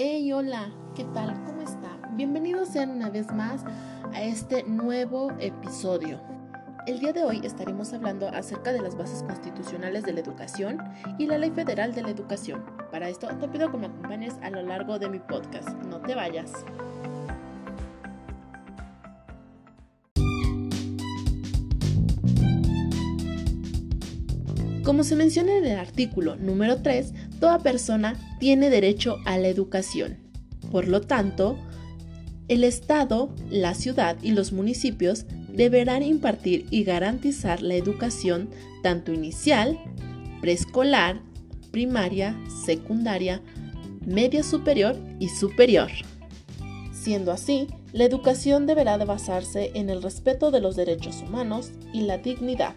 Hey, hola, ¿qué tal? ¿Cómo está? Bienvenidos sean una vez más a este nuevo episodio. El día de hoy estaremos hablando acerca de las bases constitucionales de la educación y la Ley Federal de la Educación. Para esto te pido que me acompañes a lo largo de mi podcast. No te vayas. Como se menciona en el artículo número 3, toda persona tiene derecho a la educación. Por lo tanto, el Estado, la ciudad y los municipios deberán impartir y garantizar la educación tanto inicial, preescolar, primaria, secundaria, media superior y superior. Siendo así, la educación deberá de basarse en el respeto de los derechos humanos y la dignidad.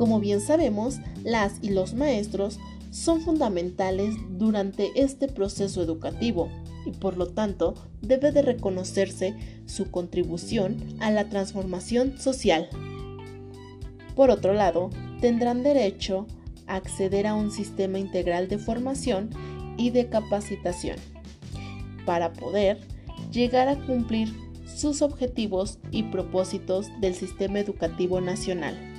Como bien sabemos, las y los maestros son fundamentales durante este proceso educativo y por lo tanto debe de reconocerse su contribución a la transformación social. Por otro lado, tendrán derecho a acceder a un sistema integral de formación y de capacitación para poder llegar a cumplir sus objetivos y propósitos del sistema educativo nacional.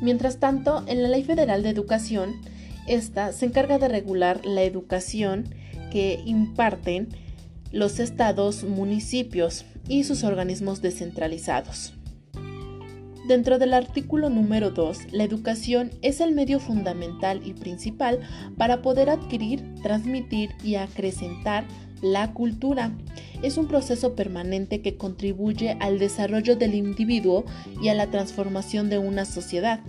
Mientras tanto, en la Ley Federal de Educación, esta se encarga de regular la educación que imparten los estados, municipios y sus organismos descentralizados. Dentro del artículo número 2, la educación es el medio fundamental y principal para poder adquirir, transmitir y acrecentar la cultura. Es un proceso permanente que contribuye al desarrollo del individuo y a la transformación de una sociedad.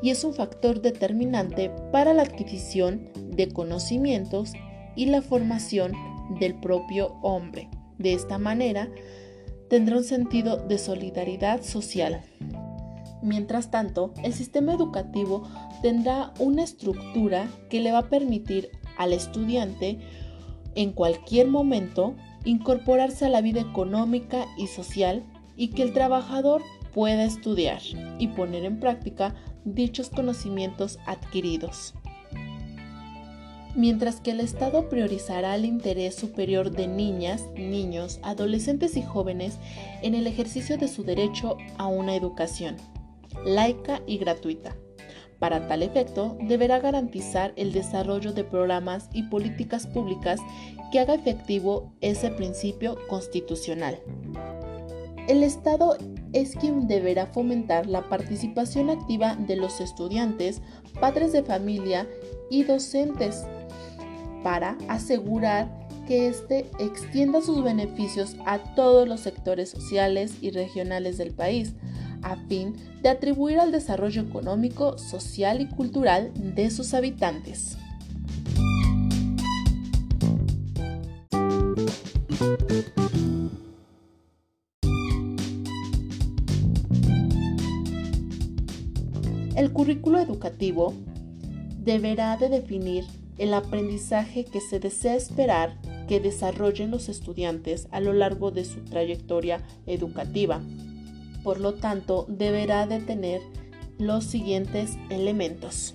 Y es un factor determinante para la adquisición de conocimientos y la formación del propio hombre. De esta manera, tendrá un sentido de solidaridad social. Mientras tanto, el sistema educativo tendrá una estructura que le va a permitir al estudiante en cualquier momento incorporarse a la vida económica y social y que el trabajador pueda estudiar y poner en práctica dichos conocimientos adquiridos. Mientras que el Estado priorizará el interés superior de niñas, niños, adolescentes y jóvenes en el ejercicio de su derecho a una educación laica y gratuita. Para tal efecto, deberá garantizar el desarrollo de programas y políticas públicas que haga efectivo ese principio constitucional. El Estado es quien deberá fomentar la participación activa de los estudiantes, padres de familia y docentes para asegurar que éste extienda sus beneficios a todos los sectores sociales y regionales del país, a fin de atribuir al desarrollo económico, social y cultural de sus habitantes. El currículo educativo deberá de definir el aprendizaje que se desea esperar que desarrollen los estudiantes a lo largo de su trayectoria educativa. Por lo tanto, deberá de tener los siguientes elementos.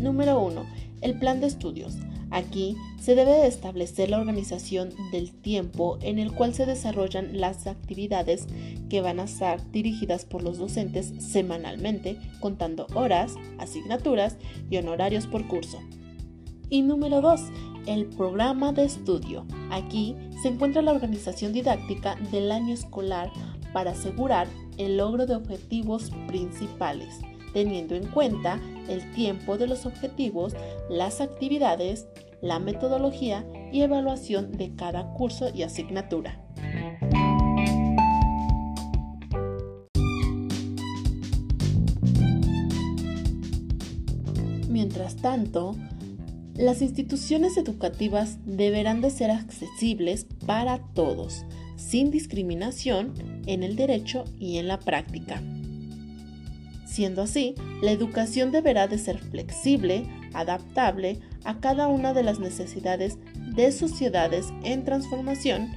Número 1. El plan de estudios. Aquí se debe establecer la organización del tiempo en el cual se desarrollan las actividades que van a estar dirigidas por los docentes semanalmente, contando horas, asignaturas y honorarios por curso. Y número 2. El programa de estudio. Aquí se encuentra la organización didáctica del año escolar para asegurar el logro de objetivos principales teniendo en cuenta el tiempo de los objetivos, las actividades, la metodología y evaluación de cada curso y asignatura. Mientras tanto, las instituciones educativas deberán de ser accesibles para todos, sin discriminación en el derecho y en la práctica. Siendo así, la educación deberá de ser flexible, adaptable a cada una de las necesidades de sociedades en transformación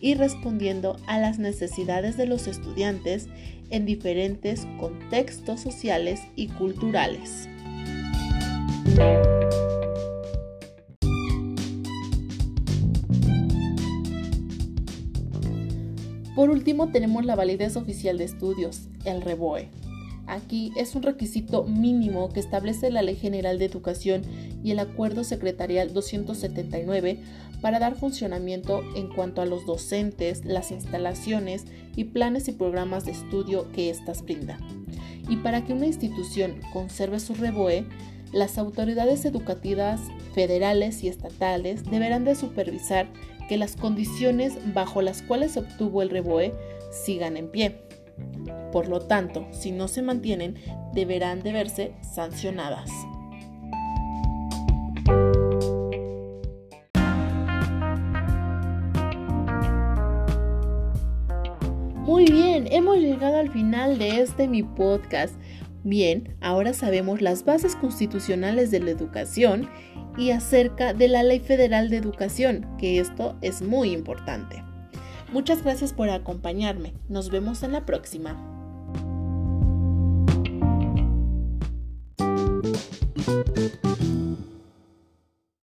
y respondiendo a las necesidades de los estudiantes en diferentes contextos sociales y culturales. Por último tenemos la validez oficial de estudios, el REBOE. Aquí es un requisito mínimo que establece la Ley General de Educación y el Acuerdo Secretarial 279 para dar funcionamiento en cuanto a los docentes, las instalaciones y planes y programas de estudio que éstas brindan. Y para que una institución conserve su REBOE, las autoridades educativas federales y estatales deberán de supervisar que las condiciones bajo las cuales obtuvo el REBOE sigan en pie. Por lo tanto, si no se mantienen, deberán de verse sancionadas. Muy bien, hemos llegado al final de este mi podcast. Bien, ahora sabemos las bases constitucionales de la educación y acerca de la Ley Federal de Educación, que esto es muy importante. Muchas gracias por acompañarme. Nos vemos en la próxima.